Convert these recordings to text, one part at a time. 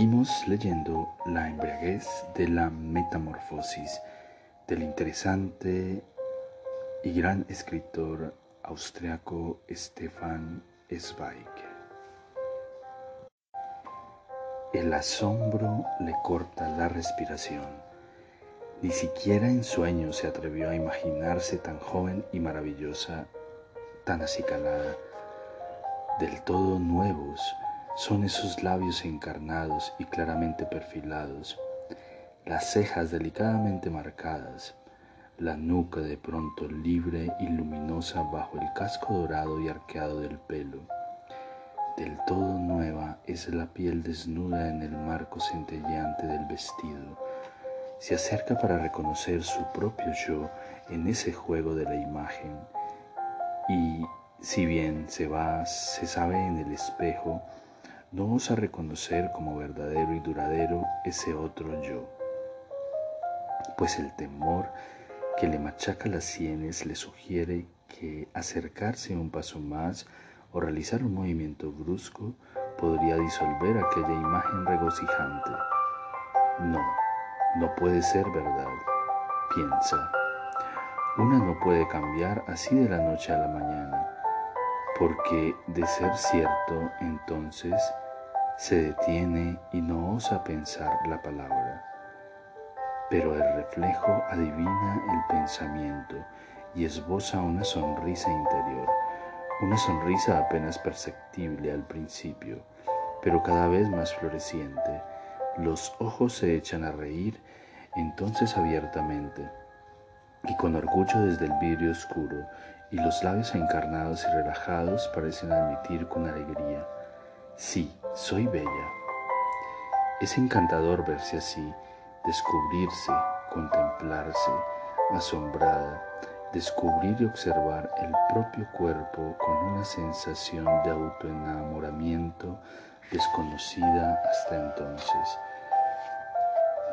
Seguimos leyendo La embriaguez de la metamorfosis del interesante y gran escritor austriaco Stefan Zweig. El asombro le corta la respiración. Ni siquiera en sueños se atrevió a imaginarse tan joven y maravillosa, tan acicalada, del todo nuevos son esos labios encarnados y claramente perfilados, las cejas delicadamente marcadas, la nuca de pronto libre y luminosa bajo el casco dorado y arqueado del pelo del todo nueva es la piel desnuda en el marco centelleante del vestido. Se acerca para reconocer su propio yo en ese juego de la imagen. Y si bien se va, se sabe en el espejo, no osa reconocer como verdadero y duradero ese otro yo. Pues el temor que le machaca las sienes le sugiere que acercarse un paso más o realizar un movimiento brusco podría disolver aquella imagen regocijante. No, no puede ser verdad, piensa. Una no puede cambiar así de la noche a la mañana, porque de ser cierto, entonces se detiene y no osa pensar la palabra. Pero el reflejo adivina el pensamiento y esboza una sonrisa interior una sonrisa apenas perceptible al principio, pero cada vez más floreciente. Los ojos se echan a reír entonces abiertamente y con orgullo desde el vidrio oscuro, y los labios encarnados y relajados parecen admitir con alegría, sí, soy bella. Es encantador verse así, descubrirse, contemplarse, asombrada, descubrir y observar el propio cuerpo con una sensación de autoenamoramiento desconocida hasta entonces.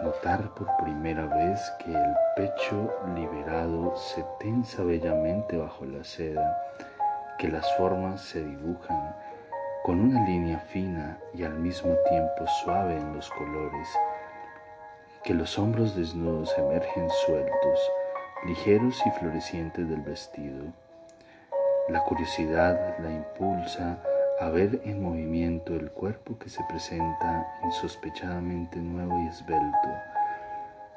Notar por primera vez que el pecho liberado se tensa bellamente bajo la seda, que las formas se dibujan con una línea fina y al mismo tiempo suave en los colores, que los hombros desnudos emergen sueltos, ligeros y florecientes del vestido. La curiosidad la impulsa a ver en movimiento el cuerpo que se presenta insospechadamente nuevo y esbelto.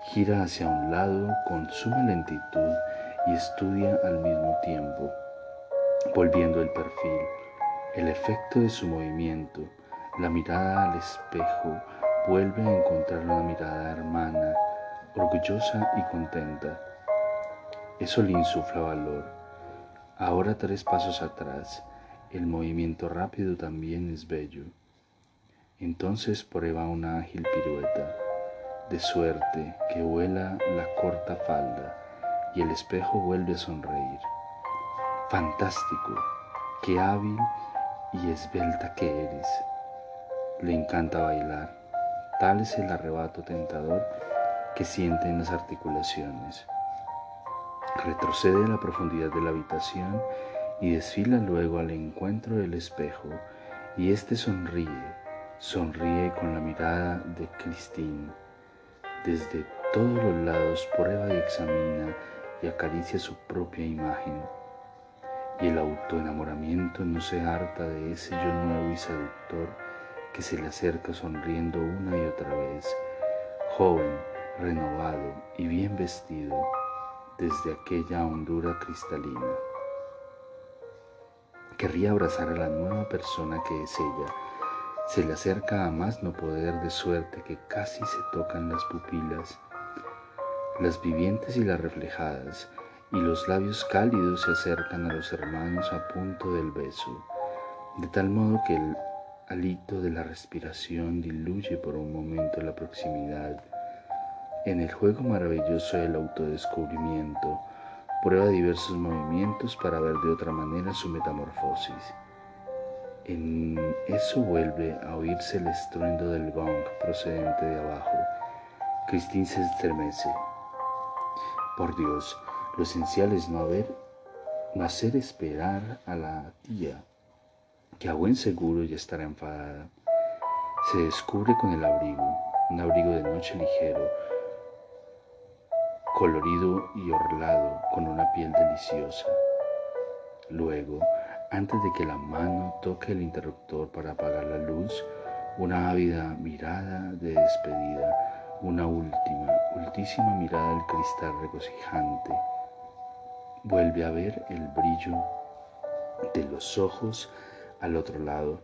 Gira hacia un lado con suma lentitud y estudia al mismo tiempo, volviendo el perfil, el efecto de su movimiento, la mirada al espejo, vuelve a encontrar una mirada hermana, orgullosa y contenta eso le insufla valor. Ahora tres pasos atrás, el movimiento rápido también es bello. Entonces prueba una ágil pirueta, de suerte que vuela la corta falda y el espejo vuelve a sonreír. Fantástico, qué hábil y esbelta que eres. Le encanta bailar, tal es el arrebato tentador que siente en las articulaciones. Retrocede a la profundidad de la habitación y desfila luego al encuentro del espejo y éste sonríe, sonríe con la mirada de Christine. Desde todos los lados prueba y examina y acaricia su propia imagen. Y el autoenamoramiento no se harta de ese yo nuevo y seductor que se le acerca sonriendo una y otra vez, joven, renovado y bien vestido desde aquella hondura cristalina. Querría abrazar a la nueva persona que es ella. Se le acerca a más no poder de suerte que casi se tocan las pupilas, las vivientes y las reflejadas, y los labios cálidos se acercan a los hermanos a punto del beso. de tal modo que el alito de la respiración diluye por un momento la proximidad. En el juego maravilloso del autodescubrimiento, prueba diversos movimientos para ver de otra manera su metamorfosis. En eso vuelve a oírse el estruendo del gong procedente de abajo. Christine se estremece. Por Dios, lo esencial es no haber, no hacer esperar a la tía, que a buen seguro ya estará enfadada. Se descubre con el abrigo, un abrigo de noche ligero, colorido y orlado, con una piel deliciosa. Luego, antes de que la mano toque el interruptor para apagar la luz, una ávida mirada de despedida, una última, ultísima mirada del cristal regocijante. Vuelve a ver el brillo de los ojos al otro lado,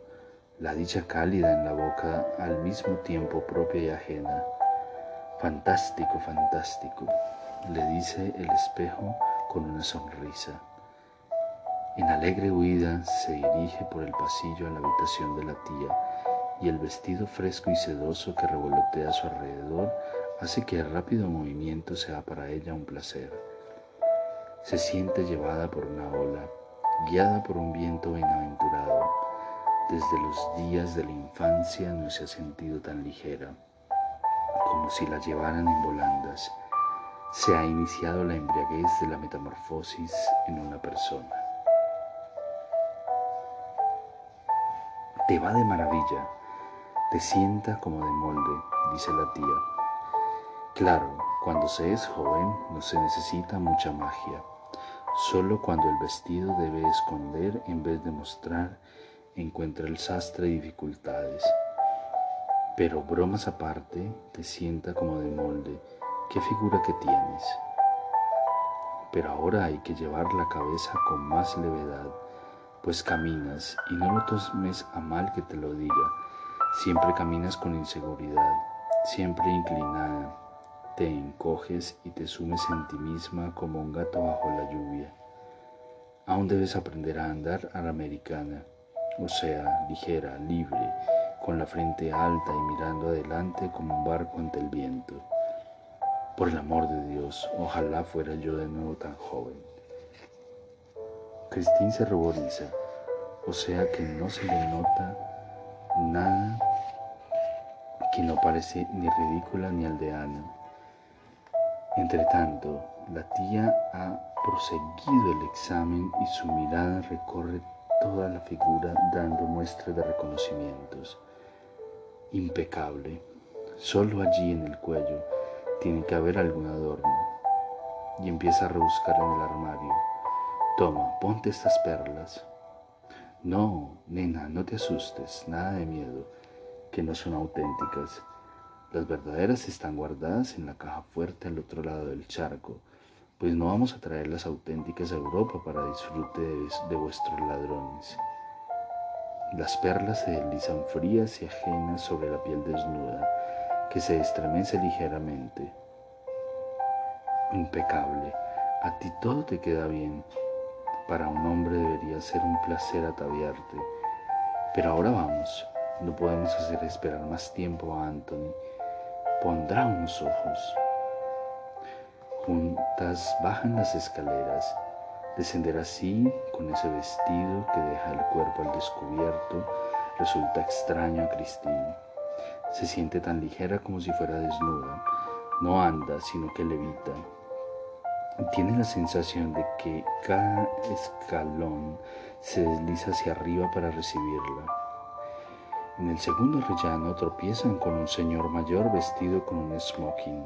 la dicha cálida en la boca al mismo tiempo propia y ajena. Fantástico, fantástico, le dice el espejo con una sonrisa. En alegre huida se dirige por el pasillo a la habitación de la tía y el vestido fresco y sedoso que revolotea a su alrededor hace que el rápido movimiento sea para ella un placer. Se siente llevada por una ola, guiada por un viento bienaventurado. Desde los días de la infancia no se ha sentido tan ligera, como si la llevaran en volandas. Se ha iniciado la embriaguez de la metamorfosis en una persona. Te va de maravilla, te sienta como de molde, dice la tía. Claro, cuando se es joven no se necesita mucha magia. Solo cuando el vestido debe esconder en vez de mostrar, encuentra el sastre dificultades. Pero bromas aparte, te sienta como de molde. ¿Qué figura que tienes? Pero ahora hay que llevar la cabeza con más levedad pues caminas, y no lo tomes a mal que te lo diga, siempre caminas con inseguridad, siempre inclinada, te encoges y te sumes en ti misma como un gato bajo la lluvia. Aún debes aprender a andar a la americana, o sea, ligera, libre, con la frente alta y mirando adelante como un barco ante el viento. Por el amor de Dios, ojalá fuera yo de nuevo tan joven. Cristín se ruboriza, o sea que no se le nota nada que no parece ni ridícula ni aldeana. Entretanto, la tía ha proseguido el examen y su mirada recorre toda la figura dando muestras de reconocimientos. Impecable. Solo allí en el cuello tiene que haber algún adorno. Y empieza a rebuscar en el armario. Toma, ponte estas perlas. No, nena, no te asustes, nada de miedo, que no son auténticas. Las verdaderas están guardadas en la caja fuerte al otro lado del charco, pues no vamos a traer las auténticas a Europa para disfrute de, vuestros ladrones. Las perlas se deslizan frías y ajenas sobre la piel desnuda, que se estremece ligeramente. Impecable, a ti todo te queda bien, para un hombre debería ser un placer ataviarte. Pero ahora vamos, no podemos hacer esperar más tiempo a Anthony. Pondrá unos ojos. Juntas bajan las escaleras. Descender así, con ese vestido que deja el cuerpo al descubierto, resulta extraño a Christine. Se siente tan ligera como si fuera desnuda. No anda, sino que levita tiene la sensación de que cada escalón se desliza hacia arriba para recibirla. En el segundo rellano tropiezan con un señor mayor vestido con un smoking.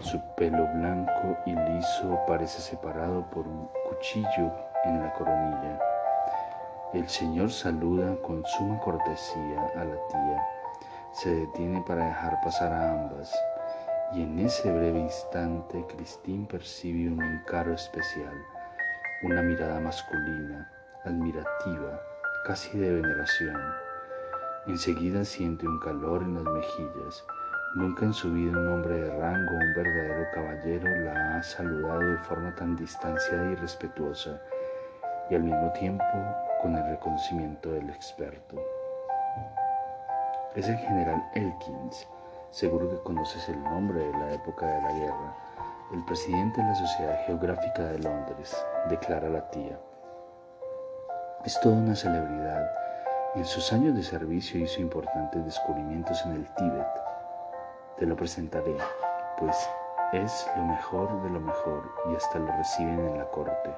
Su pelo blanco y liso parece separado por un cuchillo en la coronilla. El señor saluda con suma cortesía a la tía. Se detiene para dejar pasar a ambas y en ese breve instante Cristín percibe un encargo especial, una mirada masculina, admirativa, casi de veneración. Enseguida siente un calor en las mejillas. Nunca en su vida un hombre de rango, un verdadero caballero, la ha saludado de forma tan distanciada y respetuosa, y al mismo tiempo con el reconocimiento del experto. Es el general Elkins, seguro que conoces el nombre de la época de la guerra, el presidente de la Sociedad Geográfica de Londres, declara la tía. Es toda una celebridad en sus años de servicio hizo importantes descubrimientos en el Tíbet. Te lo presentaré, pues es lo mejor de lo mejor y hasta lo reciben en la corte.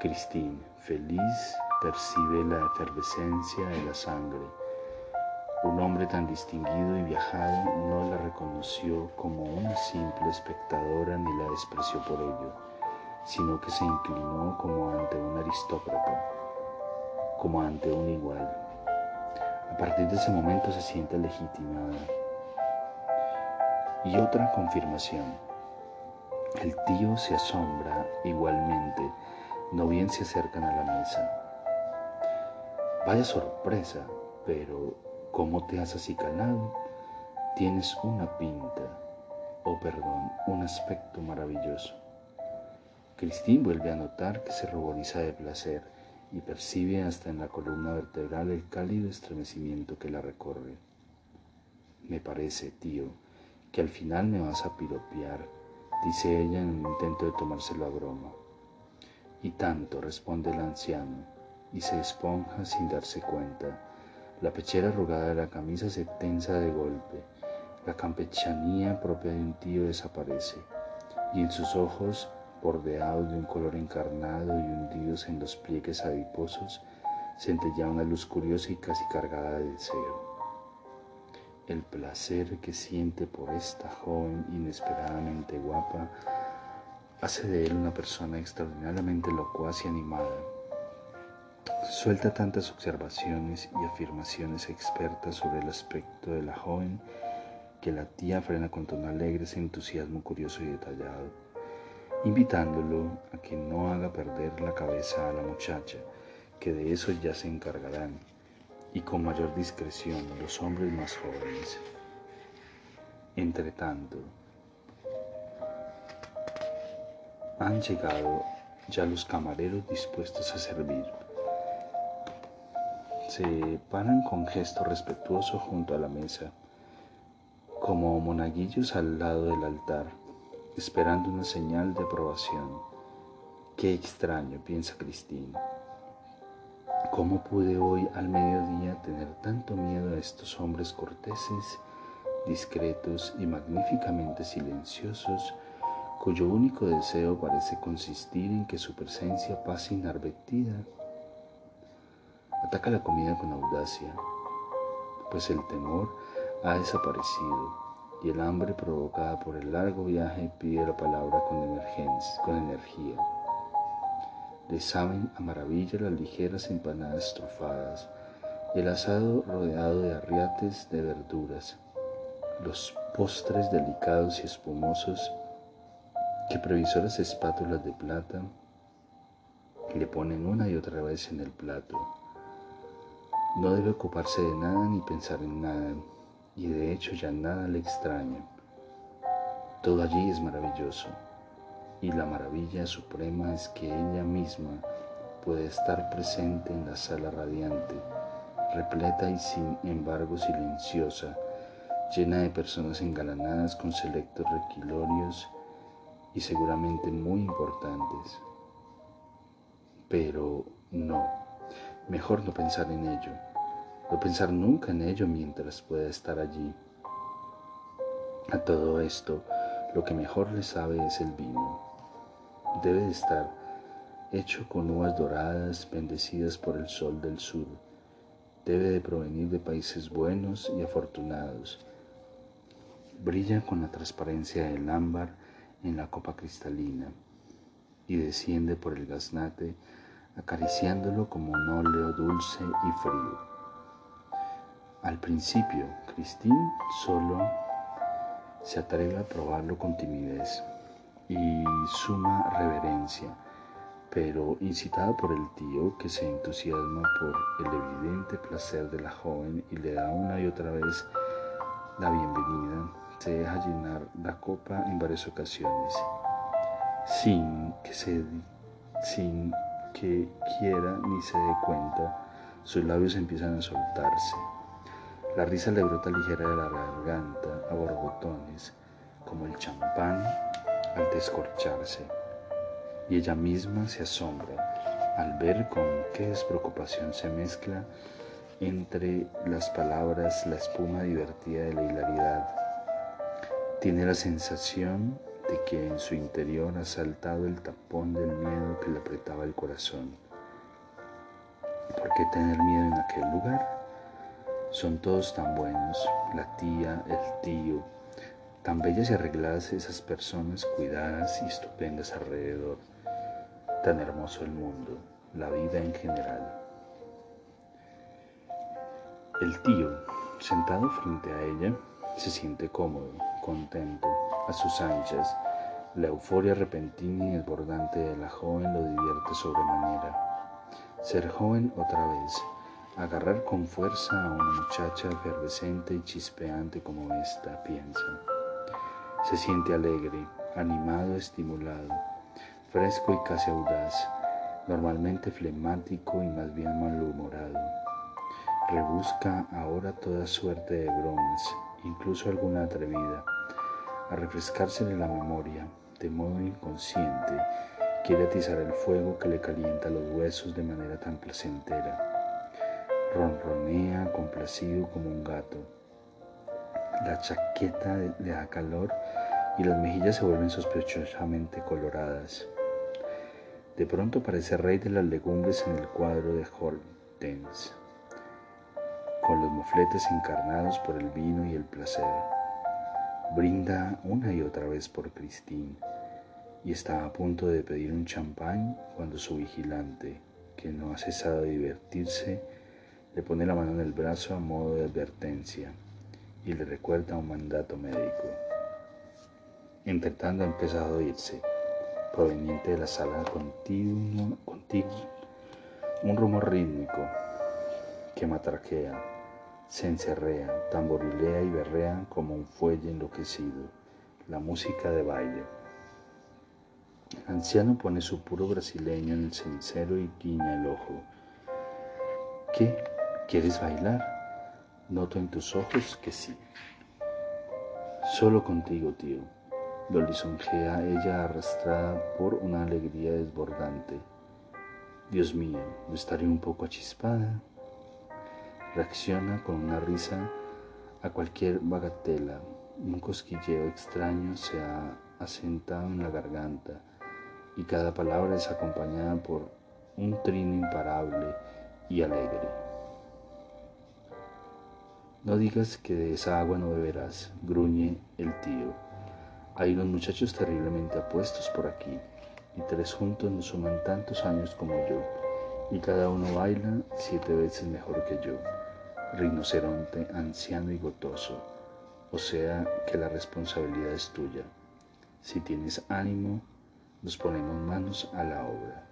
Christine, feliz, percibe la efervescencia de la sangre. Un hombre tan distinguido y viajado no la reconoció como una simple espectadora ni la despreció por ello, sino que se inclinó como ante un aristócrata como ante un igual. A partir de ese momento se siente legitimada. Y otra confirmación. El tío se asombra igualmente, no bien se acercan a la mesa. Vaya sorpresa, pero ¿cómo te has acicalado? Tienes una pinta, o oh, perdón, un aspecto maravilloso. Cristín vuelve a notar que se ruboriza de placer y percibe hasta en la columna vertebral el cálido estremecimiento que la recorre. Me parece, tío, que al final me vas a piropear, dice ella en un intento de tomárselo a broma. Y tanto, responde el anciano, y se esponja sin darse cuenta. La pechera arrugada de la camisa se tensa de golpe. La campechanía propia de un tío desaparece, y en sus ojos bordeados de un color encarnado y hundidos en los pliegues adiposos, centella una luz curiosa y casi cargada de deseo. El placer que siente por esta joven inesperadamente guapa hace de él una persona extraordinariamente locuaz y animada. Suelta tantas observaciones y afirmaciones expertas sobre el aspecto de la joven que la tía frena con tono alegre ese entusiasmo curioso y detallado invitándolo a que no haga perder la cabeza a la muchacha, que de eso ya se encargarán, y con mayor discreción los hombres más jóvenes. Entretanto, han llegado ya los camareros dispuestos a servir. Se paran con gesto respetuoso junto a la mesa, como monaguillos al lado del altar esperando una señal de aprobación. Qué extraño, piensa Cristina. ¿Cómo pude hoy al mediodía tener tanto miedo a estos hombres corteses, discretos y magníficamente silenciosos, cuyo único deseo parece consistir en que su presencia pase inadvertida? Ataca la comida con audacia, pues el temor ha desaparecido y el hambre provocada por el largo viaje pide la palabra con, con energía. Le saben a maravilla las ligeras empanadas trofadas, el asado rodeado de arriates de verduras, los postres delicados y espumosos que previsoras espátulas de plata le ponen una y otra vez en el plato. No debe ocuparse de nada ni pensar en nada y de hecho ya nada le extraña. Todo allí es maravilloso y la maravilla suprema es que ella misma puede estar presente en la sala radiante, repleta y sin embargo silenciosa, llena de personas engalanadas con selectos requilorios y seguramente muy importantes. Pero no, mejor no pensar en ello no pensar nunca en ello mientras pueda estar allí. A todo esto, lo que mejor le sabe es el vino. Debe de estar hecho con uvas doradas bendecidas por el sol del sur. Debe de provenir de países buenos y afortunados. Brilla con la transparencia del ámbar en la copa cristalina y desciende por el gaznate acariciándolo como un óleo dulce y frío. Al principio, Christine solo se atreve a probarlo con timidez y suma reverencia, pero incitada por el tío que se entusiasma por el evidente placer de la joven y le da una y otra vez la bienvenida, se deja llenar la copa en varias ocasiones, sin que se, sin que quiera ni se dé cuenta, sus labios empiezan a soltarse. La risa le brota ligera de la garganta a borbotones, como el champán al descorcharse. Y ella misma se asombra al ver con qué despreocupación se mezcla entre las palabras la espuma divertida de la hilaridad. Tiene la sensación de que en su interior ha saltado el tapón del miedo que le apretaba el corazón. ¿Por qué tener miedo en aquel lugar? Son todos tan buenos, la tía, el tío, tan bellas y arregladas esas personas cuidadas y estupendas alrededor, tan hermoso el mundo, la vida en general. El tío, sentado frente a ella, se siente cómodo, contento, a sus anchas. La euforia repentina y desbordante de la joven lo divierte sobremanera. Ser joven otra vez, agarrar con fuerza a una muchacha efervescente y chispeante como esta, piensa. Se siente alegre, animado, estimulado, fresco y casi audaz, normalmente flemático y más bien malhumorado Rebusca ahora toda suerte de bromas, incluso alguna atrevida, a refrescársele la memoria, de modo inconsciente, quiere atizar el fuego que le calienta los huesos de manera tan placentera. Ronronea complacido como un gato. La chaqueta le da calor y las mejillas se vuelven sospechosamente coloradas. De pronto parece rey de las legumbres en el cuadro de Hortense con los mofletes encarnados por el vino y el placer. Brinda una y otra vez por Christine y está a punto de pedir un champán cuando su vigilante, que no ha cesado de divertirse, le pone la mano en el brazo a modo de advertencia y le recuerda un mandato médico. Intentando ha empezado a irse, proveniente de la sala contigua, un rumor rítmico que matraquea se encerrean, tamborilea y berrean como un fuelle enloquecido, la música de baile. El anciano pone su puro brasileño en el cenicero y guiña el ojo. ¿Qué? ¿Quieres bailar? Noto en tus ojos que sí. Solo contigo, tío. Lo lisonjea ella arrastrada por una alegría desbordante. Dios mío, ¿no estaré un poco achispada? Reacciona con una risa a cualquier bagatela. Un cosquilleo extraño se ha asentado en la garganta y cada palabra es acompañada por un trino imparable y alegre. No digas que de esa agua no beberás, gruñe el tío. Hay unos muchachos terriblemente apuestos por aquí, y tres juntos no suman tantos años como yo, y cada uno baila siete veces mejor que yo rinoceronte anciano y gotoso, o sea que la responsabilidad es tuya. Si tienes ánimo, nos ponemos manos a la obra.